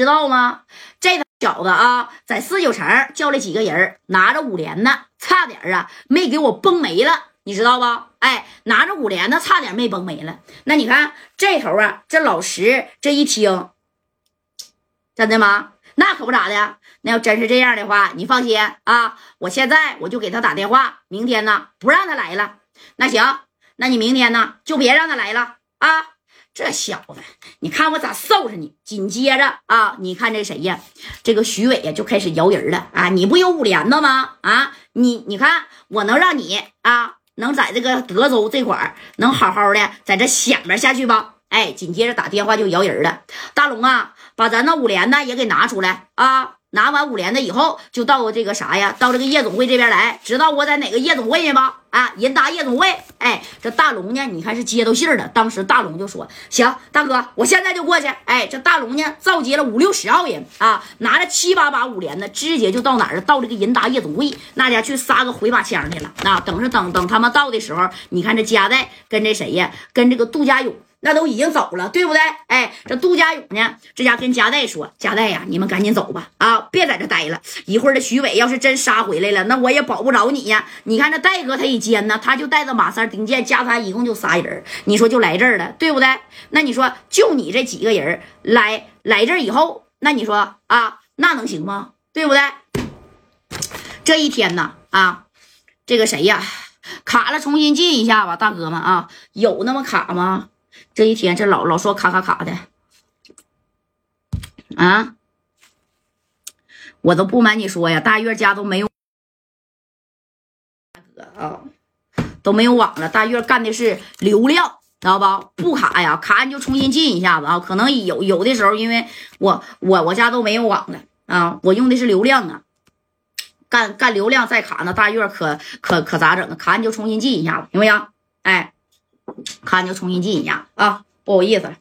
知道吗？这个小子啊，在四九城叫了几个人，拿着五连呢，差点啊没给我崩没了，你知道不？哎，拿着五连呢，差点没崩没了。那你看这头啊，这老石这一听，真的吗？那可不咋的。那要真是这样的话，你放心啊，我现在我就给他打电话，明天呢不让他来了。那行，那你明天呢就别让他来了啊。这小子，你看我咋收拾你？紧接着啊，你看这谁呀？这个徐伟呀就开始摇人了啊！你不有五连的吗？啊，你你看我能让你啊，能在这个德州这块儿能好好的在这显摆下去吧？哎，紧接着打电话就摇人了。大龙啊，把咱那五连呢也给拿出来啊！拿完五连的以后，就到这个啥呀？到这个夜总会这边来，知道我在哪个夜总会呢吧？啊，银达夜总会。哎，这大龙呢？你看是接到信儿的。当时大龙就说：“行，大哥，我现在就过去。”哎，这大龙呢，召集了五六十号人啊，拿着七八把五连的，直接就到哪儿到这个银达夜总会那家去撒个回马枪去了。那等着等等他们到的时候，你看这嘉代跟这谁呀？跟这个杜家勇。那都已经走了，对不对？哎，这杜家勇呢？这家跟嘉代说：“嘉代呀，你们赶紧走吧，啊，别在这待了。一会儿这徐伟要是真杀回来了，那我也保不着你呀。你看这戴哥他一奸呢，他就带着马三、丁健加他一共就仨人，你说就来这儿了，对不对？那你说就你这几个人来来这儿以后，那你说啊，那能行吗？对不对？这一天呢，啊，这个谁呀，卡了，重新进一下吧，大哥们啊，有那么卡吗？”这一天，这老老说卡卡卡的，啊，我都不瞒你说呀，大月家都没有，大哥啊，都没有网了。大月干的是流量，知道吧？不卡呀，卡你就重新进一下子啊。可能有有的时候，因为我我我家都没有网了啊，我用的是流量啊，干干流量再卡，那大月可可可咋整？卡你就重新进一下子，行不行？哎。看，就重新进一下啊！不好意思，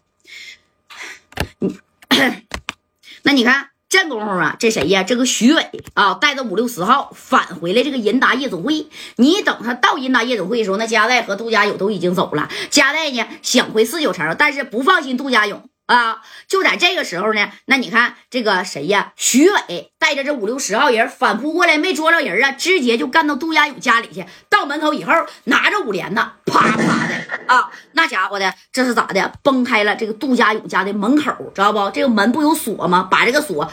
你 那你看这功夫啊，这谁呀？这个徐伟啊，带着五六十号返回了这个银达夜总会。你等他到银达夜总会的时候，那嘉代和杜家勇都已经走了。嘉代呢想回四九城，但是不放心杜家勇。啊，就在这个时候呢，那你看这个谁呀？徐伟带着这五六十号人反扑过来，没捉着人啊，直接就干到杜家勇家里去。到门口以后，拿着五连呢，啪啪的啊，那家伙的这是咋的？崩开了这个杜家勇家的门口，知道不？这个门不有锁吗？把这个锁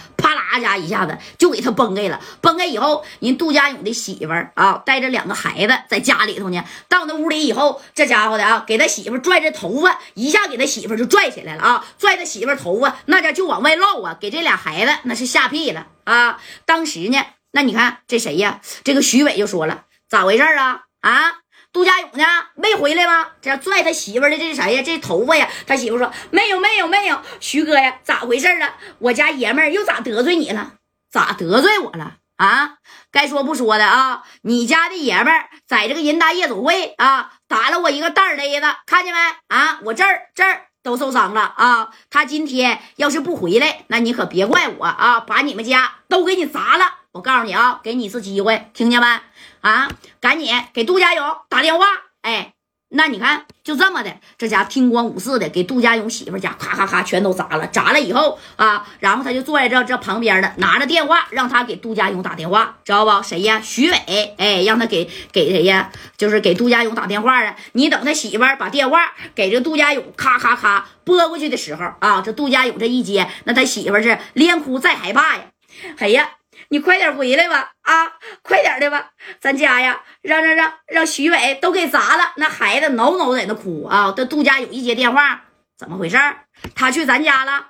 啪啦家一下子就给他崩开了。崩开以后，人杜家勇的媳妇儿啊，带着两个孩子在家里头呢。到那屋里以后，这家伙的啊，给他媳妇拽着头发，一下给他媳妇就拽起来了啊。拽他媳妇头发，那家就往外露啊，给这俩孩子那是吓屁了啊！当时呢，那你看这谁呀？这个徐伟就说了，咋回事啊？啊，杜家勇呢？没回来吗？这拽他媳妇的这是谁呀？这头发呀？他媳妇说没有，没有，没有。徐哥呀，咋回事啊？我家爷们儿又咋得罪你了？咋得罪我了？啊？该说不说的啊！你家的爷们儿在这个银达夜总会啊，打了我一个蛋儿勒子，看见没？啊，我这儿这儿。都受伤了啊！他今天要是不回来，那你可别怪我啊！把你们家都给你砸了！我告诉你啊，给你一次机会，听见没？啊，赶紧给杜家勇打电话！哎。那你看，就这么的，这家听光五四的给杜家勇媳妇家咔咔咔全都砸了，砸了以后啊，然后他就坐在这这旁边的，拿着电话让他给杜家勇打电话，知道不？谁呀？徐伟，哎，让他给给谁呀？就是给杜家勇打电话啊！你等他媳妇把电话给这杜家勇咔咔咔拨过去的时候啊，这杜家勇这一接，那他媳妇是连哭再害怕呀！哎呀！你快点回来吧，啊，快点的吧，咱家呀，让让让让徐伟都给砸了，那孩子挠挠在那哭啊。这杜家有一接电话，怎么回事？他去咱家了？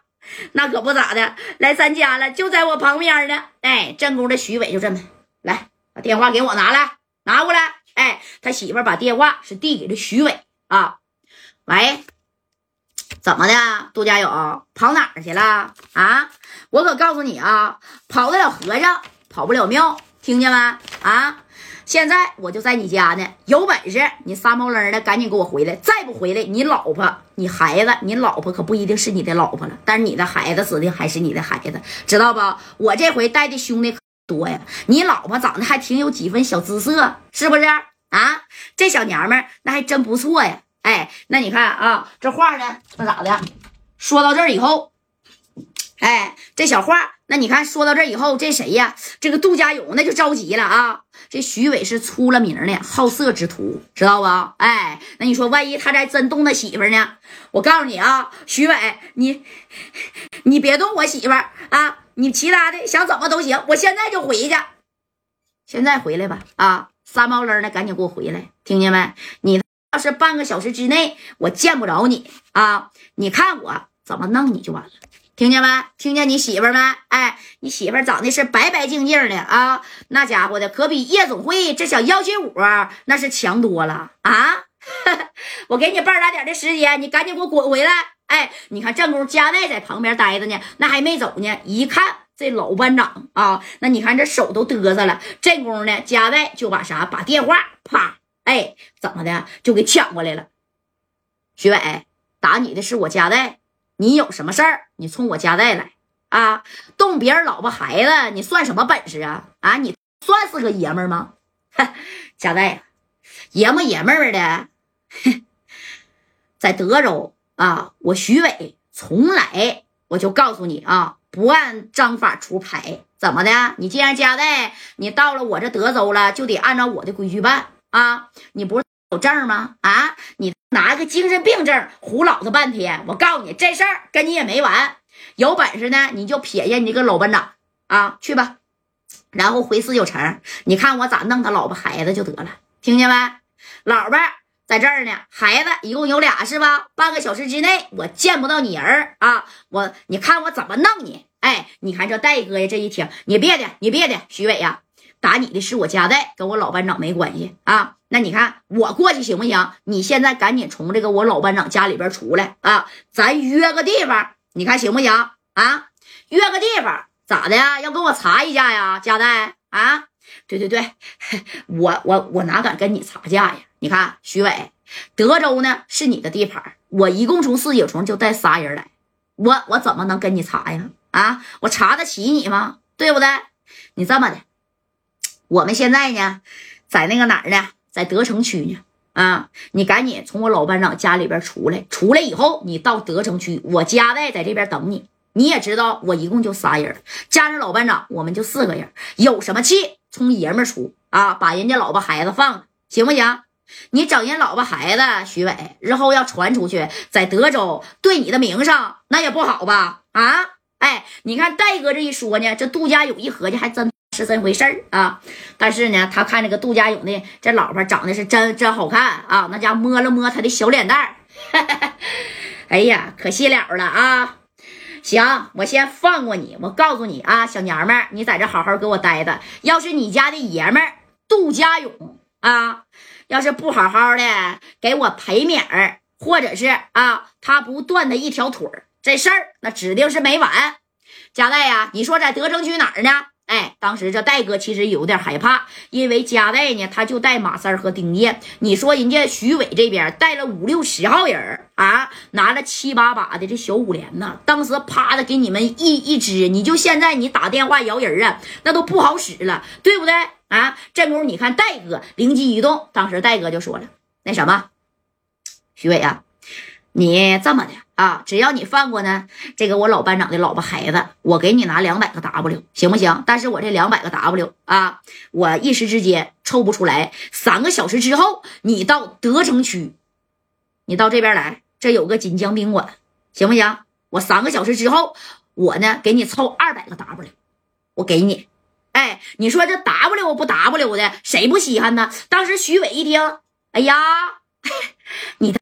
那可不咋的，来咱家了，就在我旁边呢。哎，正宫的徐伟就这么来，把电话给我拿来，拿过来。哎，他媳妇把电话是递给了徐伟啊，喂。怎么的，杜家勇跑哪儿去了啊？我可告诉你啊，跑得了和尚跑不了庙，听见没？啊！现在我就在你家呢，有本事你撒猫愣的赶紧给我回来，再不回来，你老婆、你孩子、你老婆可不一定是你的老婆了，但是你的孩子指定还是你的孩子，知道不？我这回带的兄弟多呀，你老婆长得还挺有几分小姿色，是不是啊？这小娘们那还真不错呀。哎，那你看啊，这话呢，那咋的？说到这儿以后，哎，这小话，那你看说到这以后，这谁呀？这个杜家勇那就着急了啊！这徐伟是出了名的好色之徒，知道吧？哎，那你说万一他再真动他媳妇呢？我告诉你啊，徐伟，你你别动我媳妇啊！你其他的想怎么都行，我现在就回去，现在回来吧！啊，三毛愣的，赶紧给我回来，听见没？你要是半个小时之内我见不着你啊，你看我怎么弄你就完了。听见没？听见你媳妇没？哎，你媳妇长得是白白净净的啊，那家伙的可比夜总会这小幺七五那是强多了啊！我给你半拉点的时间，你赶紧给我滚回来！哎，你看正宫加代在旁边待着呢，那还没走呢。一看这老班长啊，那你看这手都嘚瑟了。这功夫呢，加代就把啥把电话啪，哎，怎么的就给抢过来了。徐伟，打你的是我家代。你有什么事儿？你冲我家带来啊！动别人老婆孩子，你算什么本事啊？啊，你算是个爷们儿吗？家带，爷们爷们儿的，在德州啊，我徐伟从来我就告诉你啊，不按章法出牌，怎么的？你既然家带，你到了我这德州了，就得按照我的规矩办啊！你不是有证吗？啊，你。拿个精神病证胡老子半天，我告诉你这事儿跟你也没完。有本事呢，你就撇下你这个老班长啊，去吧，然后回四九城，你看我咋弄他老婆孩子就得了。听见没？老婆在这儿呢，孩子一共有俩是吧？半个小时之内我见不到你人啊，我你看我怎么弄你？哎，你看这戴哥呀，这一听你别的，你别的，徐伟呀。打你的是我家代，跟我老班长没关系啊。那你看我过去行不行？你现在赶紧从这个我老班长家里边出来啊，咱约个地方，你看行不行啊？约个地方咋的呀？要跟我查一下呀，家代啊？对对对，我我我哪敢跟你查架呀？你看徐伟，德州呢是你的地盘，我一共从四九城就带仨人来，我我怎么能跟你查呀？啊，我查得起你吗？对不对？你这么的。我们现在呢，在那个哪儿呢？在德城区呢。啊，你赶紧从我老班长家里边出来。出来以后，你到德城区，我家代在这边等你。你也知道，我一共就仨人，加上老班长，我们就四个人。有什么气，冲爷们出啊！把人家老婆孩子放了，行不行？你整人老婆孩子，徐伟，日后要传出去，在德州对你的名声那也不好吧？啊，哎，你看戴哥这一说呢，这杜家勇一合计，还真。是这回事儿啊，但是呢，他看这个杜家勇的这老婆长得是真真好看啊，那家摸了摸他的小脸蛋儿，哎呀，可惜了了啊！行，我先放过你，我告诉你啊，小娘们儿，你在这好好给我待着。要是你家的爷们儿杜家勇啊，要是不好好的给我赔面儿，或者是啊，他不断的一条腿儿，这事儿那指定是没完。贾代呀，你说在德城区哪儿呢？哎，当时这戴哥其实有点害怕，因为加代呢，他就带马三和丁健。你说人家徐伟这边带了五六十号人啊，拿了七八把的这小五连呢，当时啪的给你们一一支，你就现在你打电话摇人啊，那都不好使了，对不对啊？这功夫你看戴哥灵机一动，当时戴哥就说了，那什么，徐伟啊，你这么的。啊，只要你放过呢，这个我老班长的老婆孩子，我给你拿两百个 W，行不行？但是我这两百个 W 啊，我一时之间抽不出来。三个小时之后，你到德城区，你到这边来，这有个锦江宾馆，行不行？我三个小时之后，我呢给你凑二百个 W，我给你。哎，你说这 W 不 W 的，谁不稀罕呢？当时徐伟一听，哎呀，你